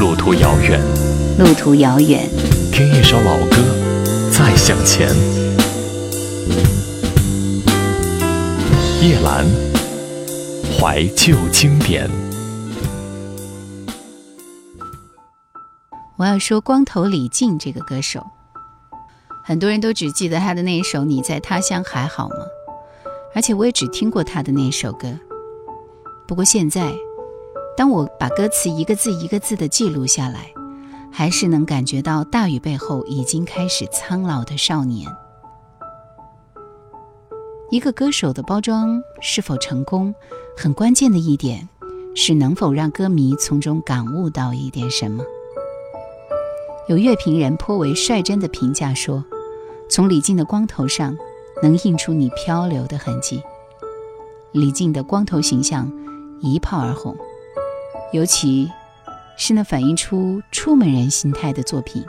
路途遥远，路途遥远，听一首老歌，再向前。夜兰，怀旧经典。我要说，光头李静这个歌手，很多人都只记得他的那一首《你在他乡还好吗》，而且我也只听过他的那首歌。不过现在。当我把歌词一个字一个字的记录下来，还是能感觉到大雨背后已经开始苍老的少年。一个歌手的包装是否成功，很关键的一点是能否让歌迷从中感悟到一点什么。有乐评人颇为率真的评价说：“从李静的光头上能映出你漂流的痕迹。”李静的光头形象一炮而红。尤其是那反映出出门人心态的作品，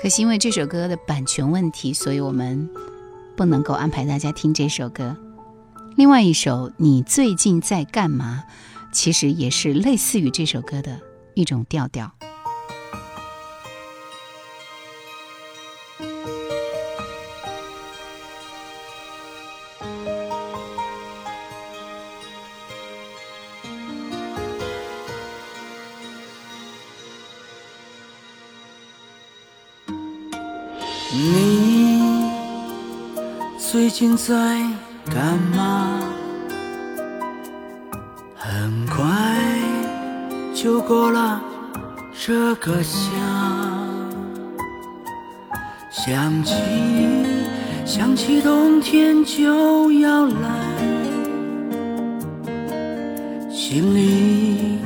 可惜因为这首歌的版权问题，所以我们不能够安排大家听这首歌。另外一首《你最近在干嘛》，其实也是类似于这首歌的一种调调。你最近在干嘛？很快就过了这个夏，想起想起冬天就要来，心里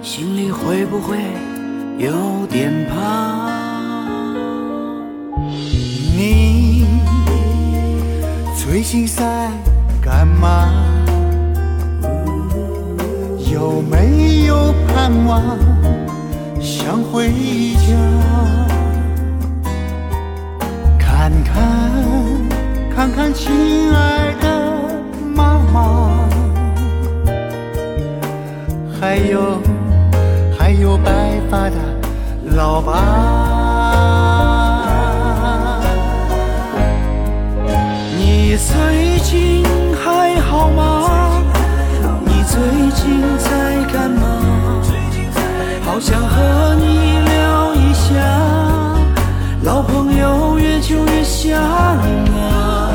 心里会不会有点怕？你在干嘛？有没有盼望想回家？看看看看，亲爱的妈妈，还有还有白发的老爸。你最近还好吗？你最近在干嘛？好想和你聊一下，老朋友越久越像啊。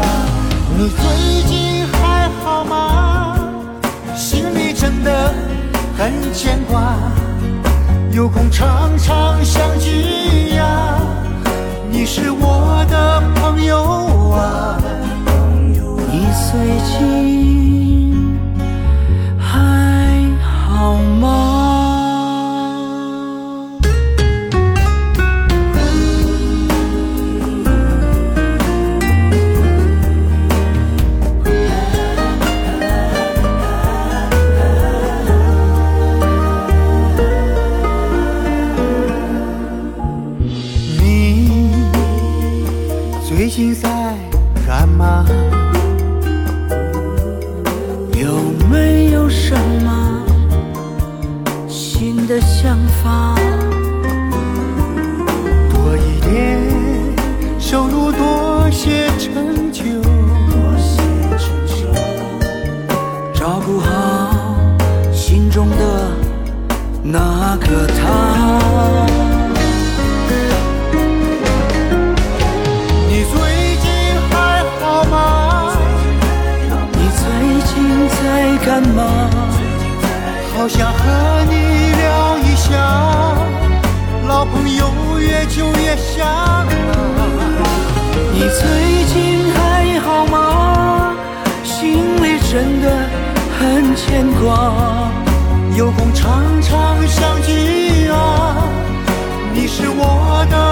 你最近还好吗？心里真的很牵挂，有空常常相聚呀。你是我的朋友啊。最近还好吗？你最近牵挂，有空常常相聚啊。你是我的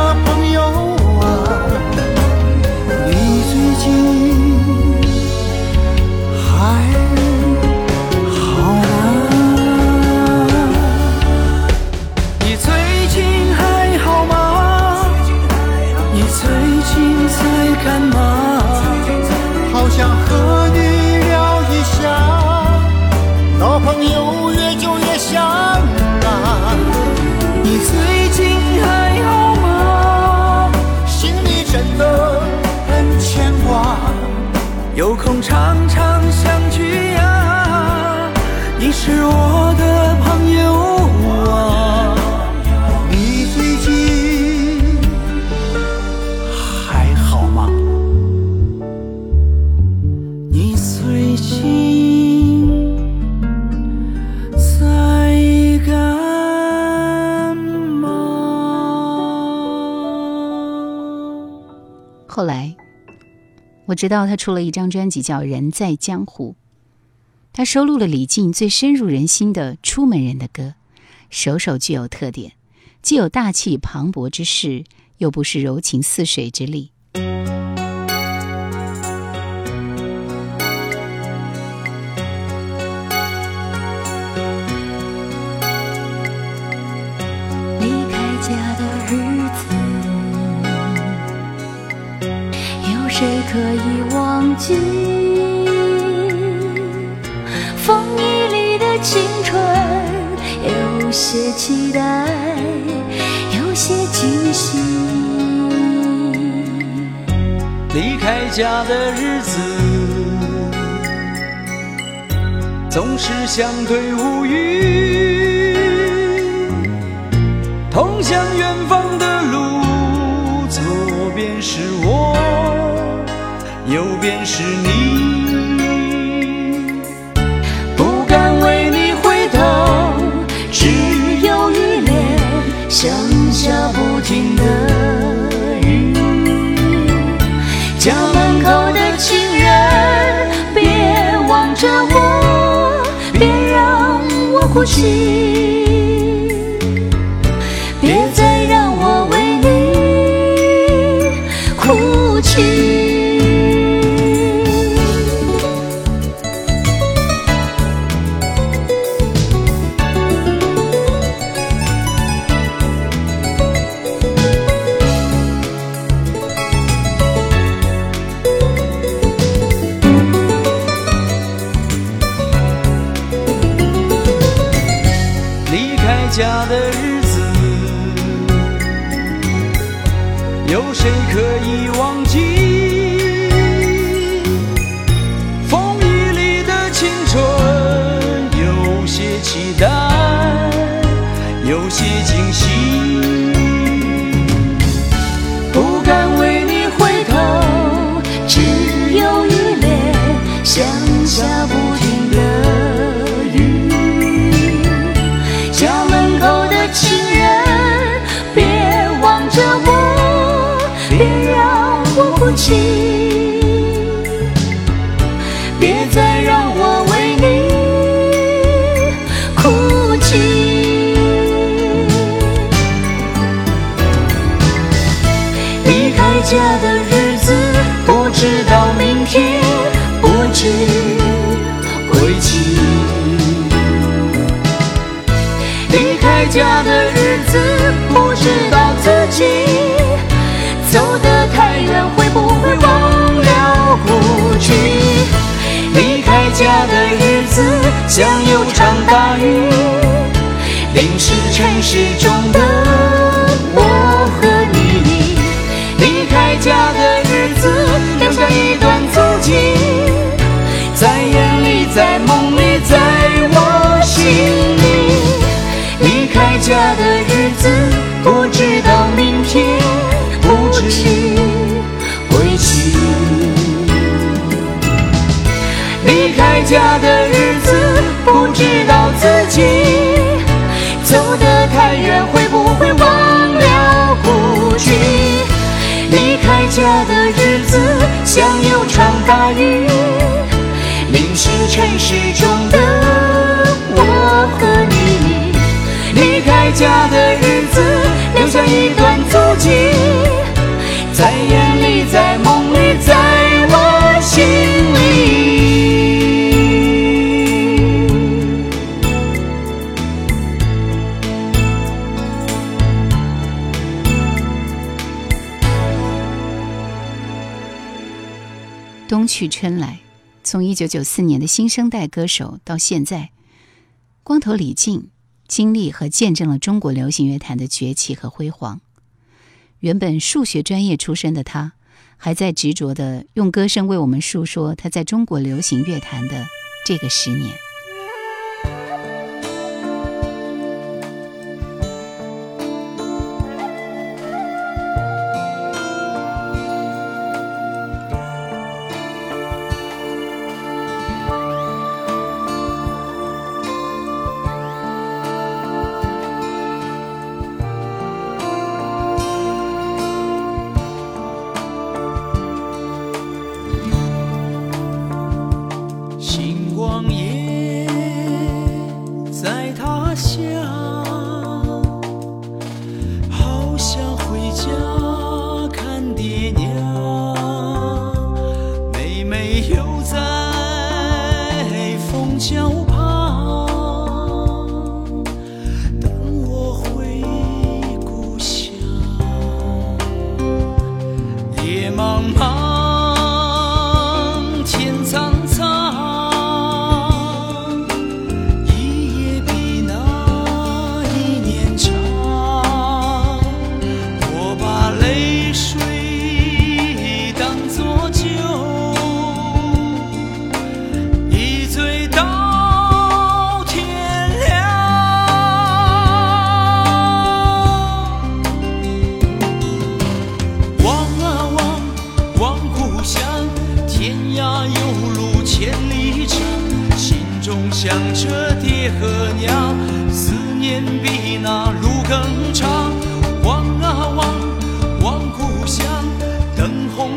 直到他出了一张专辑叫《人在江湖》，他收录了李静最深入人心的出门人的歌，首首具有特点，既有大气磅礴之势，又不失柔情似水之力。可以忘记？风雨里的青春，有些期待，有些惊喜。离开家的日子，总是相对无语。通向远方的路，左边是，右边是你。家的日子，有谁可以忘记？家的日子，像有场大雨，淋湿城市中的我和你。离开家的日子，留下一段足迹，在眼里，在梦里，在我心里。离开家的日子，家的日子，不知道自己走得太远，会不会忘了过去？离开家的日子，像有场大雨，淋湿城市中的我和你。离开家的日子，留下一段春来，从一九九四年的新生代歌手到现在，光头李静经历和见证了中国流行乐坛的崛起和辉煌。原本数学专业出身的他，还在执着的用歌声为我们述说他在中国流行乐坛的这个十年。夜茫灯红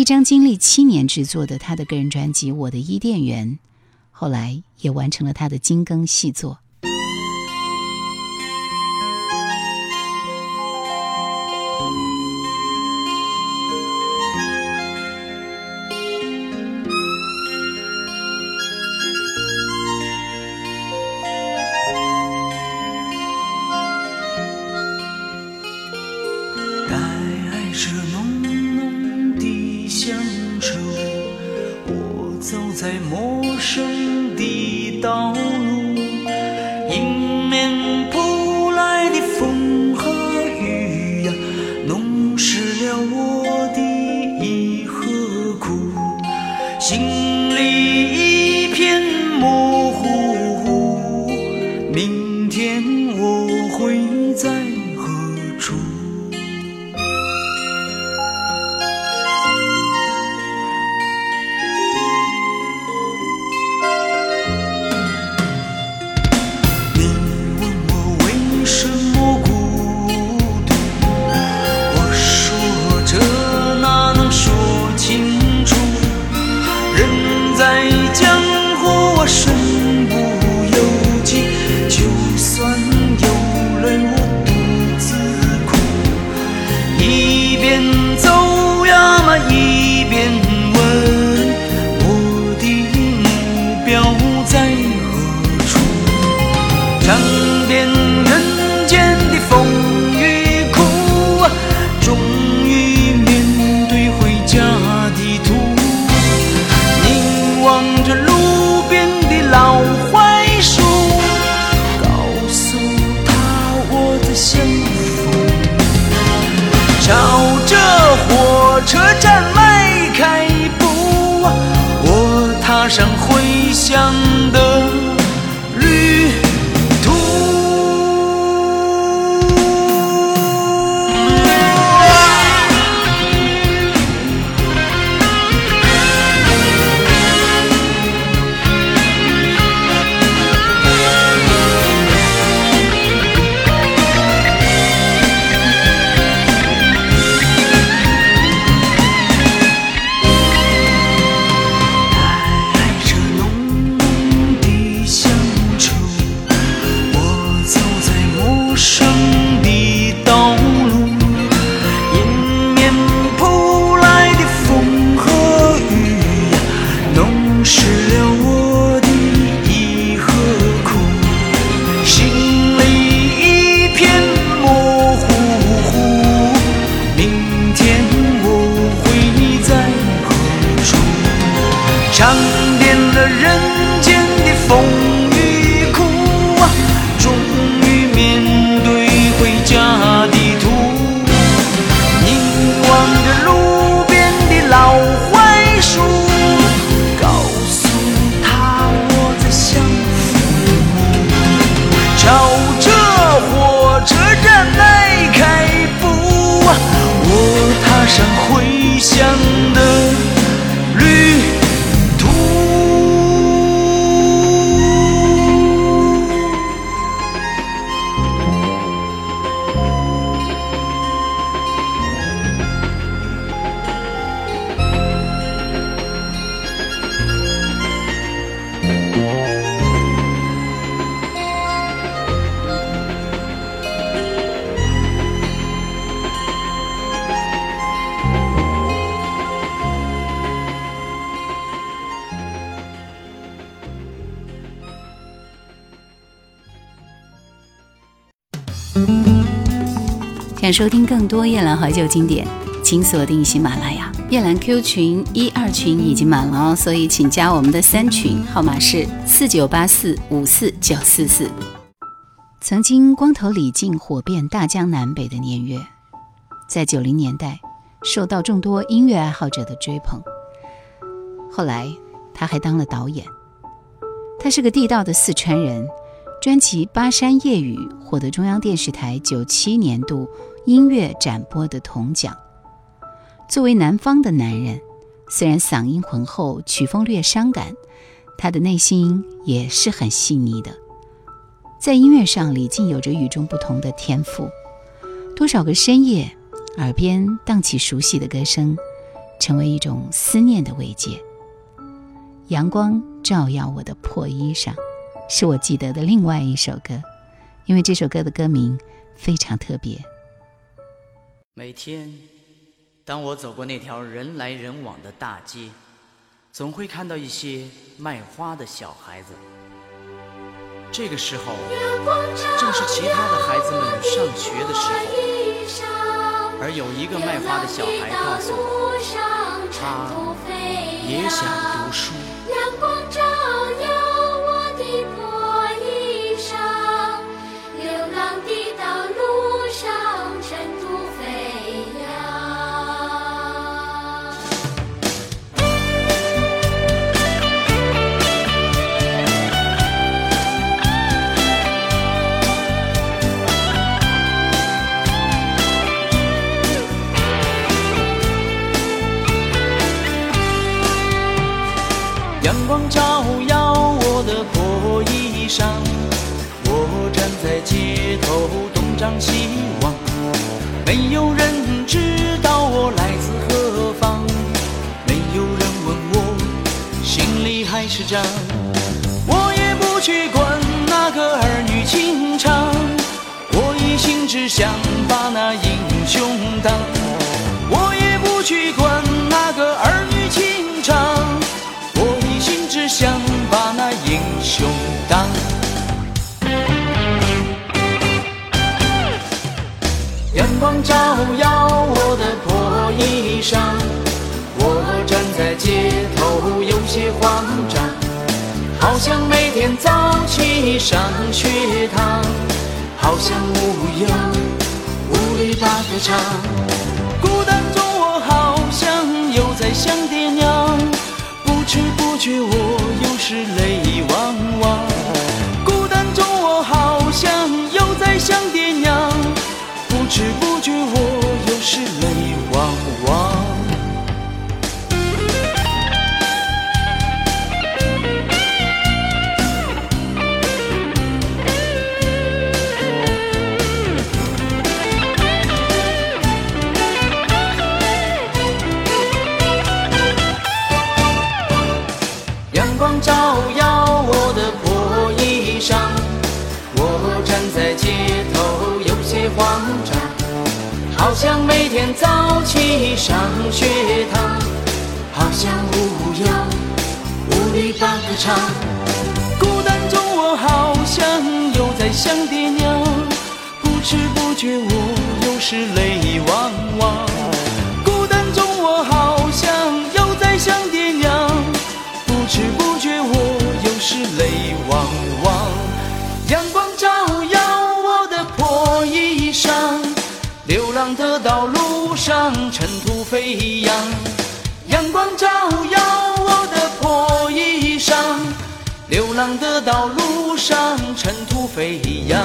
一张经历七年制作的他的个人专辑《我的伊甸园》，后来也完成了他的精耕细作。我会在收听更多夜兰怀旧经典，请锁定喜马拉雅。夜兰 Q 群一二群已经满了哦，所以请加我们的三群，号码是四九八四五四九四四。曾经光头李靖火遍大江南北的年月，在九零年代受到众多音乐爱好者的追捧。后来他还当了导演。他是个地道的四川人，专辑《巴山夜雨》获得中央电视台九七年度音乐展播的铜奖。作为南方的男人，虽然嗓音浑厚，曲风略伤感，他的内心也是很细腻的。在音乐上，李静有着与众不同的天赋。多少个深夜，耳边荡起熟悉的歌声，成为一种思念的慰藉。阳光照耀我的破衣裳，是我记得的另外一首歌，因为这首歌的歌名非常特别。每天，当我走过那条人来人往的大街，总会看到一些卖花的小孩子。这个时候，正是其他的孩子们上学的时候，而有一个卖花的小孩告诉我，他也想读书。阳光照耀我的破衣裳，我站在街头东张西望，没有人知道我来自何方，没有人问我心里还是脏，我也不去管那个儿女情长，我一心只想把那英雄当，照耀我的破衣裳，我站在街头有些慌张，好像每天早起上学堂，好像无忧无虑打歌唱。孤单中我好像又在想爹娘。不知不觉我又是泪汪汪，知不觉我又是泪汪汪。想每天早起上学堂，好像无忧无虑把歌唱。孤单中我好像又在想爹娘，不知不觉我又是泪汪汪。孤单中我好像又在想爹娘。不知不觉我又是泪汪汪，流浪的道路上尘土飞扬。阳光照耀我的破衣裳，流浪的道路上尘土飞扬。